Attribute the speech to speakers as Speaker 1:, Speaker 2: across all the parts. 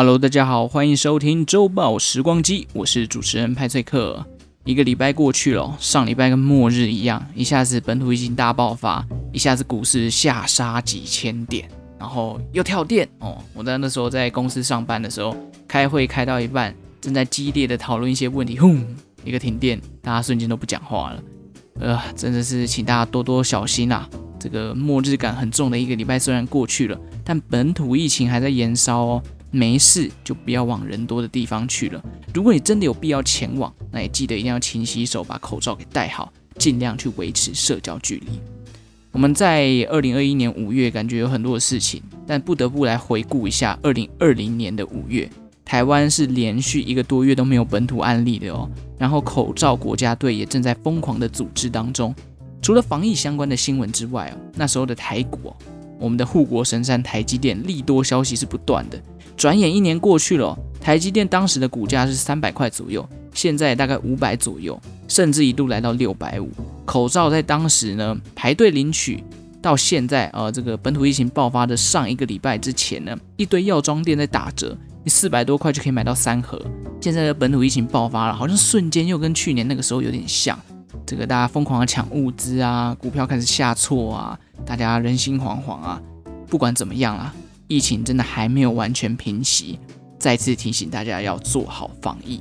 Speaker 1: Hello，大家好，欢迎收听周报时光机，我是主持人派翠克。一个礼拜过去了，上礼拜跟末日一样，一下子本土疫情大爆发，一下子股市下杀几千点，然后又跳电哦。我在那时候在公司上班的时候，开会开到一半，正在激烈的讨论一些问题，轰，一个停电，大家瞬间都不讲话了。呃，真的是请大家多多小心啊！这个末日感很重的一个礼拜虽然过去了，但本土疫情还在延烧哦。没事就不要往人多的地方去了。如果你真的有必要前往，那也记得一定要勤洗手，把口罩给戴好，尽量去维持社交距离。我们在二零二一年五月感觉有很多的事情，但不得不来回顾一下二零二零年的五月，台湾是连续一个多月都没有本土案例的哦。然后口罩国家队也正在疯狂的组织当中。除了防疫相关的新闻之外哦，那时候的台股，我们的护国神山台积电利多消息是不断的。转眼一年过去了，台积电当时的股价是三百块左右，现在大概五百左右，甚至一度来到六百五。口罩在当时呢排队领取，到现在呃这个本土疫情爆发的上一个礼拜之前呢，一堆药妆店在打折，你四百多块就可以买到三盒。现在的本土疫情爆发了，好像瞬间又跟去年那个时候有点像，这个大家疯狂的抢物资啊，股票开始下挫啊，大家人心惶惶啊。不管怎么样啊。疫情真的还没有完全平息，再次提醒大家要做好防疫。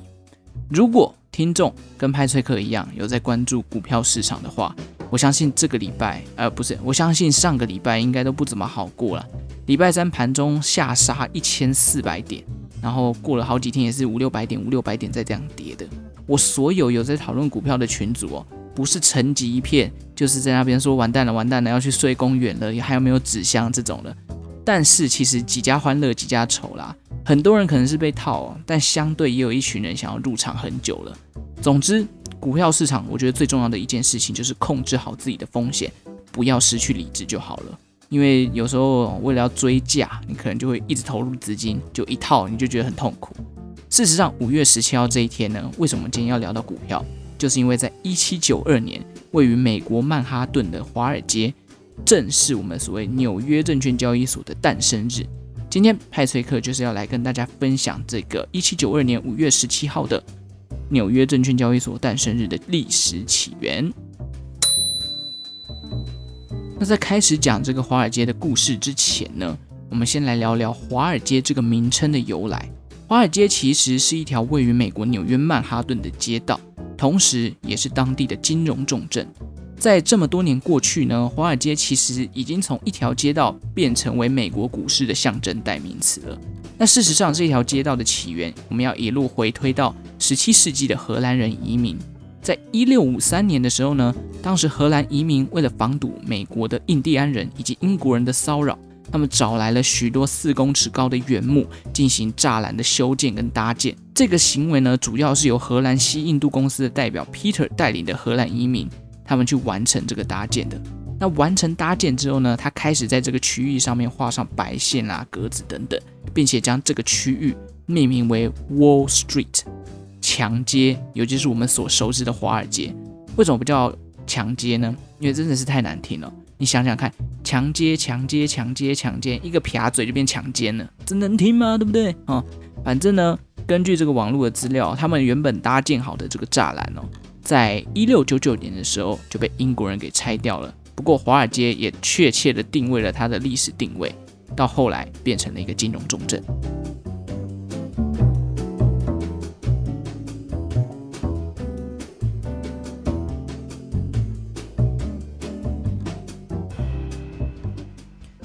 Speaker 1: 如果听众跟派翠克一样有在关注股票市场的话，我相信这个礼拜，呃，不是，我相信上个礼拜应该都不怎么好过了。礼拜三盘中下杀一千四百点，然后过了好几天也是五六百点、五六百点再这样跌的。我所有有在讨论股票的群组哦，不是沉寂一片，就是在那边说完蛋了、完蛋了，要去睡公园了，还有没有纸箱这种的。但是其实几家欢乐几家愁啦，很多人可能是被套，但相对也有一群人想要入场很久了。总之，股票市场我觉得最重要的一件事情就是控制好自己的风险，不要失去理智就好了。因为有时候为了要追价，你可能就会一直投入资金，就一套你就觉得很痛苦。事实上，五月十七号这一天呢，为什么今天要聊到股票？就是因为在一七九二年，位于美国曼哈顿的华尔街。正是我们所谓纽约证券交易所的诞生日。今天派崔克就是要来跟大家分享这个一七九二年五月十七号的纽约证券交易所诞生日的历史起源。那在开始讲这个华尔街的故事之前呢，我们先来聊聊华尔街这个名称的由来。华尔街其实是一条位于美国纽约曼哈顿的街道，同时也是当地的金融重镇。在这么多年过去呢，华尔街其实已经从一条街道变成为美国股市的象征代名词了。那事实上，这条街道的起源，我们要一路回推到十七世纪的荷兰人移民。在一六五三年的时候呢，当时荷兰移民为了防堵美国的印第安人以及英国人的骚扰，他们找来了许多四公尺高的原木进行栅栏的修建跟搭建。这个行为呢，主要是由荷兰西印度公司的代表 Peter 带领的荷兰移民。他们去完成这个搭建的。那完成搭建之后呢，他开始在这个区域上面画上白线啊、格子等等，并且将这个区域命名为 Wall Street，强街，尤其是我们所熟知的华尔街。为什么不叫强街呢？因为真的是太难听了。你想想看，强街、强街、强街、强街，一个撇嘴就变强奸了，这能听吗？对不对？哦，反正呢，根据这个网络的资料，他们原本搭建好的这个栅栏哦。在一六九九年的时候就被英国人给拆掉了。不过华尔街也确切的定位了它的历史定位，到后来变成了一个金融重镇。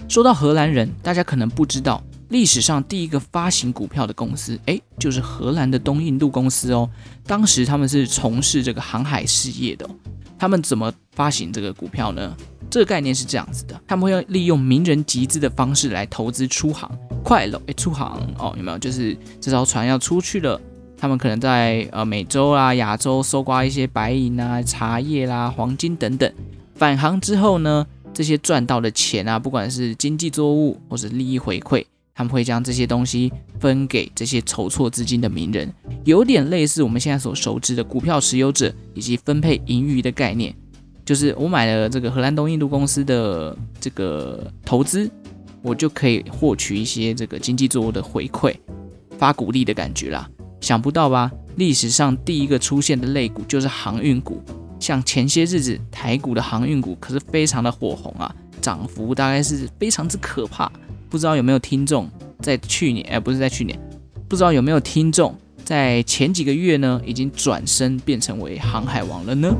Speaker 1: 说到荷兰人，大家可能不知道。历史上第一个发行股票的公司，诶，就是荷兰的东印度公司哦。当时他们是从事这个航海事业的。他们怎么发行这个股票呢？这个概念是这样子的：他们会利用名人集资的方式来投资出航，快乐诶，出航哦，有没有？就是这艘船要出去了，他们可能在呃美洲啊、亚洲搜刮一些白银啊、茶叶啦、黄金等等。返航之后呢，这些赚到的钱啊，不管是经济作物或是利益回馈。他们会将这些东西分给这些筹措资金的名人，有点类似我们现在所熟知的股票持有者以及分配盈余的概念。就是我买了这个荷兰东印度公司的这个投资，我就可以获取一些这个经济作物的回馈。发股利的感觉啦。想不到吧？历史上第一个出现的类股就是航运股，像前些日子台股的航运股可是非常的火红啊，涨幅大概是非常之可怕。不知道有没有听众在去年，哎，不是在去年，不知道有没有听众在前几个月呢，已经转身变成为航海王了呢？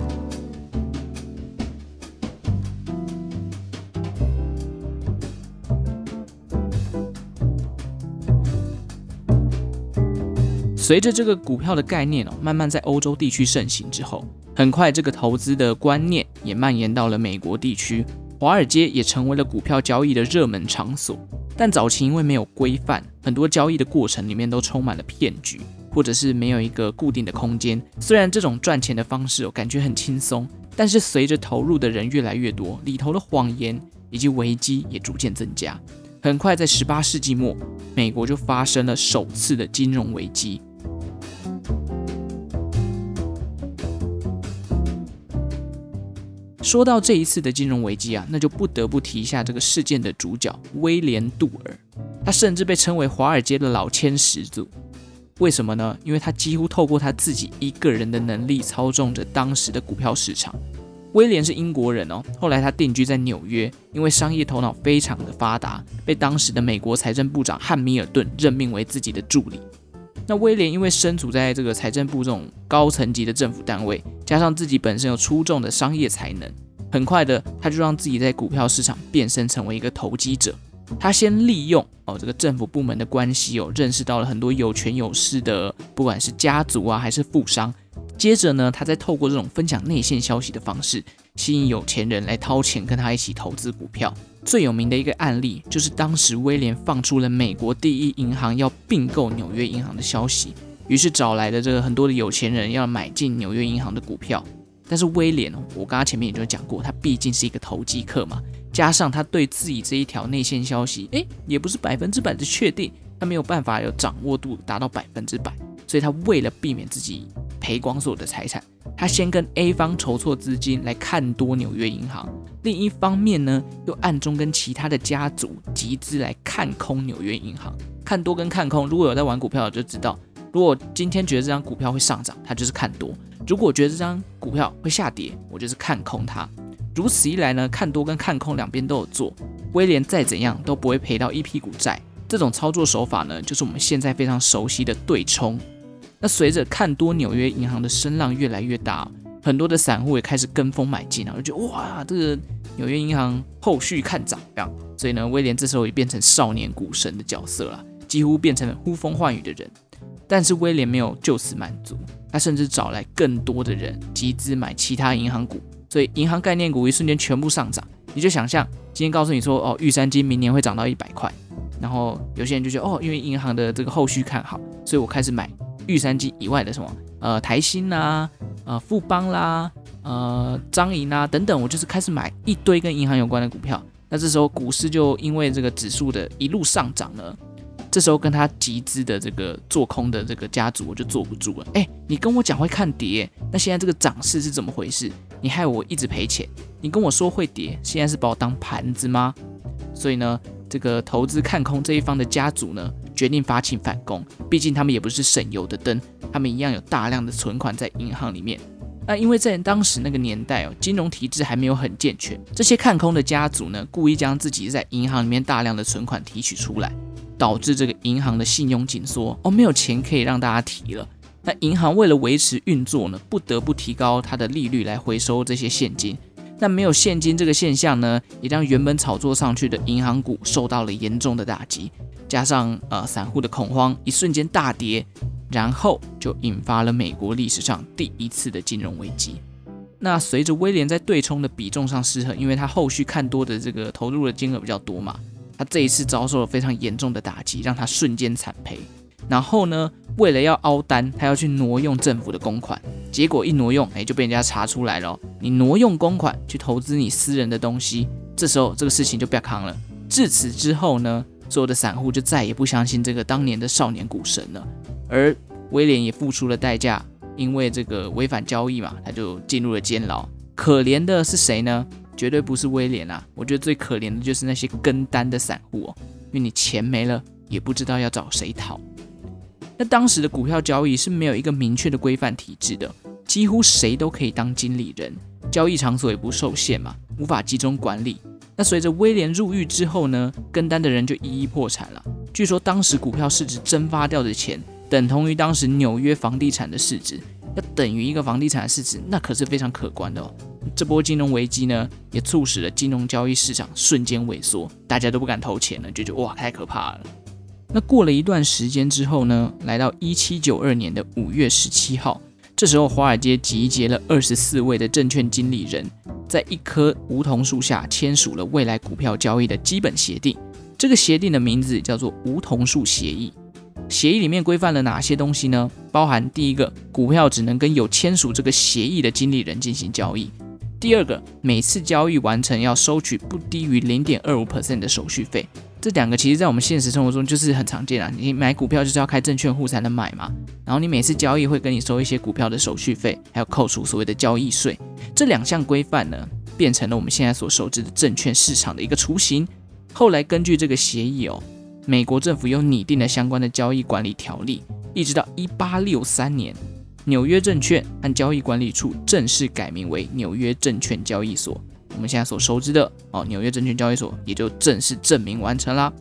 Speaker 1: 随着这个股票的概念哦，慢慢在欧洲地区盛行之后，很快这个投资的观念也蔓延到了美国地区，华尔街也成为了股票交易的热门场所。但早期因为没有规范，很多交易的过程里面都充满了骗局，或者是没有一个固定的空间。虽然这种赚钱的方式哦，感觉很轻松，但是随着投入的人越来越多，里头的谎言以及危机也逐渐增加。很快在十八世纪末，美国就发生了首次的金融危机。说到这一次的金融危机啊，那就不得不提一下这个事件的主角威廉·杜尔，他甚至被称为华尔街的老千始祖。为什么呢？因为他几乎透过他自己一个人的能力操纵着当时的股票市场。威廉是英国人哦，后来他定居在纽约，因为商业头脑非常的发达，被当时的美国财政部长汉密尔顿任命为自己的助理。那威廉因为身处在这个财政部这种高层级的政府单位，加上自己本身有出众的商业才能，很快的他就让自己在股票市场变身成为一个投机者。他先利用哦这个政府部门的关系哦，认识到了很多有权有势的，不管是家族啊还是富商。接着呢，他再透过这种分享内线消息的方式，吸引有钱人来掏钱跟他一起投资股票。最有名的一个案例，就是当时威廉放出了美国第一银行要并购纽约银行的消息，于是找来的这个很多的有钱人要买进纽约银行的股票。但是威廉，我刚刚前面也就讲过，他毕竟是一个投机客嘛，加上他对自己这一条内线消息，诶，也不是百分之百的确定，他没有办法有掌握度达到百分之百，所以他为了避免自己赔光所有的财产，他先跟 A 方筹措资金来看多纽约银行，另一方面呢，又暗中跟其他的家族集资来看空纽约银行。看多跟看空，如果有在玩股票的就知道，如果今天觉得这张股票会上涨，他就是看多；如果觉得这张股票会下跌，我就是看空它。如此一来呢，看多跟看空两边都有做，威廉再怎样都不会赔到一屁股债。这种操作手法呢，就是我们现在非常熟悉的对冲。那随着看多纽约银行的声浪越来越大，很多的散户也开始跟风买进然后，就觉哇，这个纽约银行后续看涨这样，所以呢，威廉这时候也变成少年股神的角色了，几乎变成了呼风唤雨的人。但是威廉没有就此满足，他甚至找来更多的人集资买其他银行股，所以银行概念股一瞬间全部上涨。你就想象今天告诉你说，哦，玉山金明年会涨到一百块，然后有些人就觉得，哦，因为银行的这个后续看好，所以我开始买。玉山金以外的什么呃台新呐、啊，呃富邦啦，呃彰银啦等等，我就是开始买一堆跟银行有关的股票。那这时候股市就因为这个指数的一路上涨呢，这时候跟他集资的这个做空的这个家族我就坐不住了。哎，你跟我讲会看跌，那现在这个涨势是怎么回事？你害我一直赔钱。你跟我说会跌，现在是把我当盘子吗？所以呢，这个投资看空这一方的家族呢，决定发起反攻，毕竟他们也不是省油的灯，他们一样有大量的存款在银行里面。那因为在当时那个年代哦，金融体制还没有很健全，这些看空的家族呢，故意将自己在银行里面大量的存款提取出来，导致这个银行的信用紧缩哦，没有钱可以让大家提了。那银行为了维持运作呢，不得不提高它的利率来回收这些现金。但没有现金这个现象呢，也让原本炒作上去的银行股受到了严重的打击。加上呃散户的恐慌，一瞬间大跌，然后就引发了美国历史上第一次的金融危机。那随着威廉在对冲的比重上失衡，因为他后续看多的这个投入的金额比较多嘛，他这一次遭受了非常严重的打击，让他瞬间惨赔。然后呢，为了要凹单，他要去挪用政府的公款，结果一挪用，哎，就被人家查出来了。你挪用公款去投资你私人的东西，这时候这个事情就不要扛了。自此之后呢，所有的散户就再也不相信这个当年的少年股神了，而威廉也付出了代价，因为这个违反交易嘛，他就进入了监牢。可怜的是谁呢？绝对不是威廉啊！我觉得最可怜的就是那些跟单的散户哦，因为你钱没了，也不知道要找谁讨。那当时的股票交易是没有一个明确的规范体制的，几乎谁都可以当经理人，交易场所也不受限嘛，无法集中管理。那随着威廉入狱之后呢，跟单的人就一一破产了。据说当时股票市值蒸发掉的钱，等同于当时纽约房地产的市值，要等于一个房地产的市值，那可是非常可观的哦。这波金融危机呢，也促使了金融交易市场瞬间萎缩，大家都不敢投钱了，就觉得哇，太可怕了。那过了一段时间之后呢，来到一七九二年的五月十七号，这时候华尔街集结了二十四位的证券经理人，在一棵梧桐树下签署了未来股票交易的基本协定。这个协定的名字叫做梧桐树协议。协议里面规范了哪些东西呢？包含第一个，股票只能跟有签署这个协议的经理人进行交易；第二个，每次交易完成要收取不低于零点二五 percent 的手续费。这两个其实在我们现实生活中就是很常见啊，你买股票就是要开证券户才能买嘛，然后你每次交易会跟你收一些股票的手续费，还有扣除所谓的交易税。这两项规范呢，变成了我们现在所熟知的证券市场的一个雏形。后来根据这个协议哦，美国政府又拟定了相关的交易管理条例，一直到一八六三年，纽约证券和交易管理处正式改名为纽约证券交易所。我们现在所熟知的哦，纽约证券交易所也就正式证明完成啦。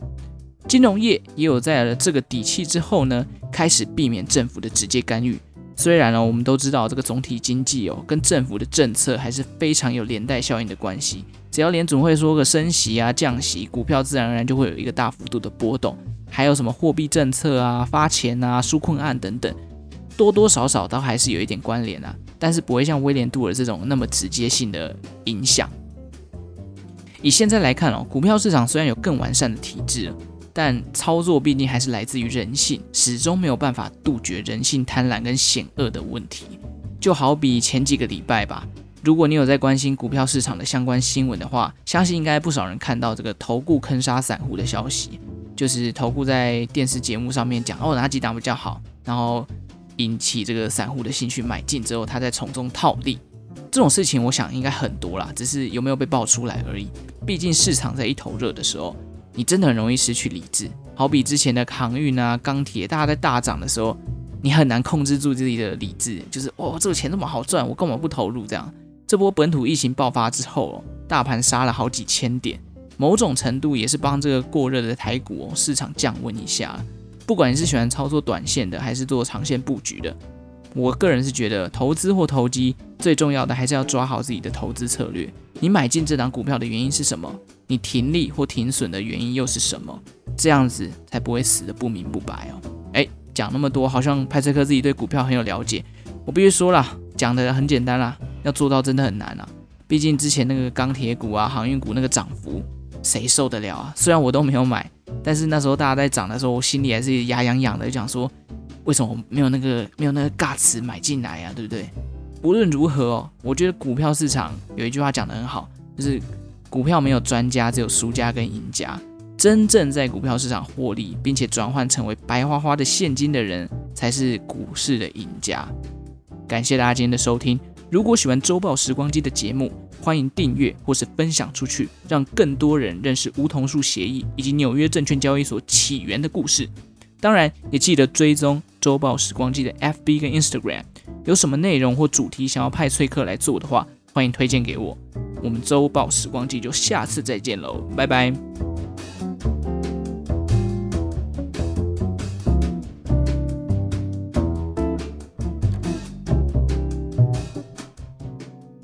Speaker 1: 金融业也有在了这个底气之后呢，开始避免政府的直接干预。虽然呢，我们都知道这个总体经济哦，跟政府的政策还是非常有连带效应的关系。只要联总会说个升息啊、降息，股票自然而然就会有一个大幅度的波动。还有什么货币政策啊、发钱啊、纾困案等等，多多少少都还是有一点关联啊，但是不会像威廉杜尔这种那么直接性的影响。以现在来看哦，股票市场虽然有更完善的体制，但操作毕竟还是来自于人性，始终没有办法杜绝人性贪婪跟险恶的问题。就好比前几个礼拜吧，如果你有在关心股票市场的相关新闻的话，相信应该不少人看到这个投顾坑杀散户的消息，就是投顾在电视节目上面讲哦哪几档比较好，然后引起这个散户的兴趣买进之后，他再从中套利。这种事情我想应该很多啦，只是有没有被爆出来而已。毕竟市场在一头热的时候，你真的很容易失去理智。好比之前的航运啊、钢铁，大家在大涨的时候，你很难控制住自己的理智，就是哦，这个钱这么好赚，我干嘛不投入？这样，这波本土疫情爆发之后，大盘杀了好几千点，某种程度也是帮这个过热的台股哦市场降温一下。不管你是喜欢操作短线的，还是做长线布局的。我个人是觉得，投资或投机最重要的还是要抓好自己的投资策略。你买进这档股票的原因是什么？你停利或停损的原因又是什么？这样子才不会死得不明不白哦。哎，讲那么多，好像派车克自己对股票很有了解。我必须说啦，讲的很简单啦，要做到真的很难啊。毕竟之前那个钢铁股啊、航运股那个涨幅，谁受得了啊？虽然我都没有买，但是那时候大家在涨的时候，我心里还是牙痒痒的，就讲说。为什么我没有那个没有那个尬词买进来啊？对不对？无论如何哦，我觉得股票市场有一句话讲得很好，就是股票没有专家，只有输家跟赢家。真正在股票市场获利，并且转换成为白花花的现金的人，才是股市的赢家。感谢大家今天的收听。如果喜欢周报时光机的节目，欢迎订阅或是分享出去，让更多人认识梧桐树协议以及纽约证券交易所起源的故事。当然，也记得追踪周报时光机的 FB 跟 Instagram。有什么内容或主题想要派翠克来做的话，欢迎推荐给我。我们周报时光机就下次再见喽，拜拜。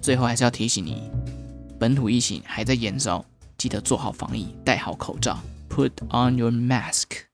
Speaker 1: 最后还是要提醒你，本土疫情还在延烧，记得做好防疫，戴好口罩，Put on your mask。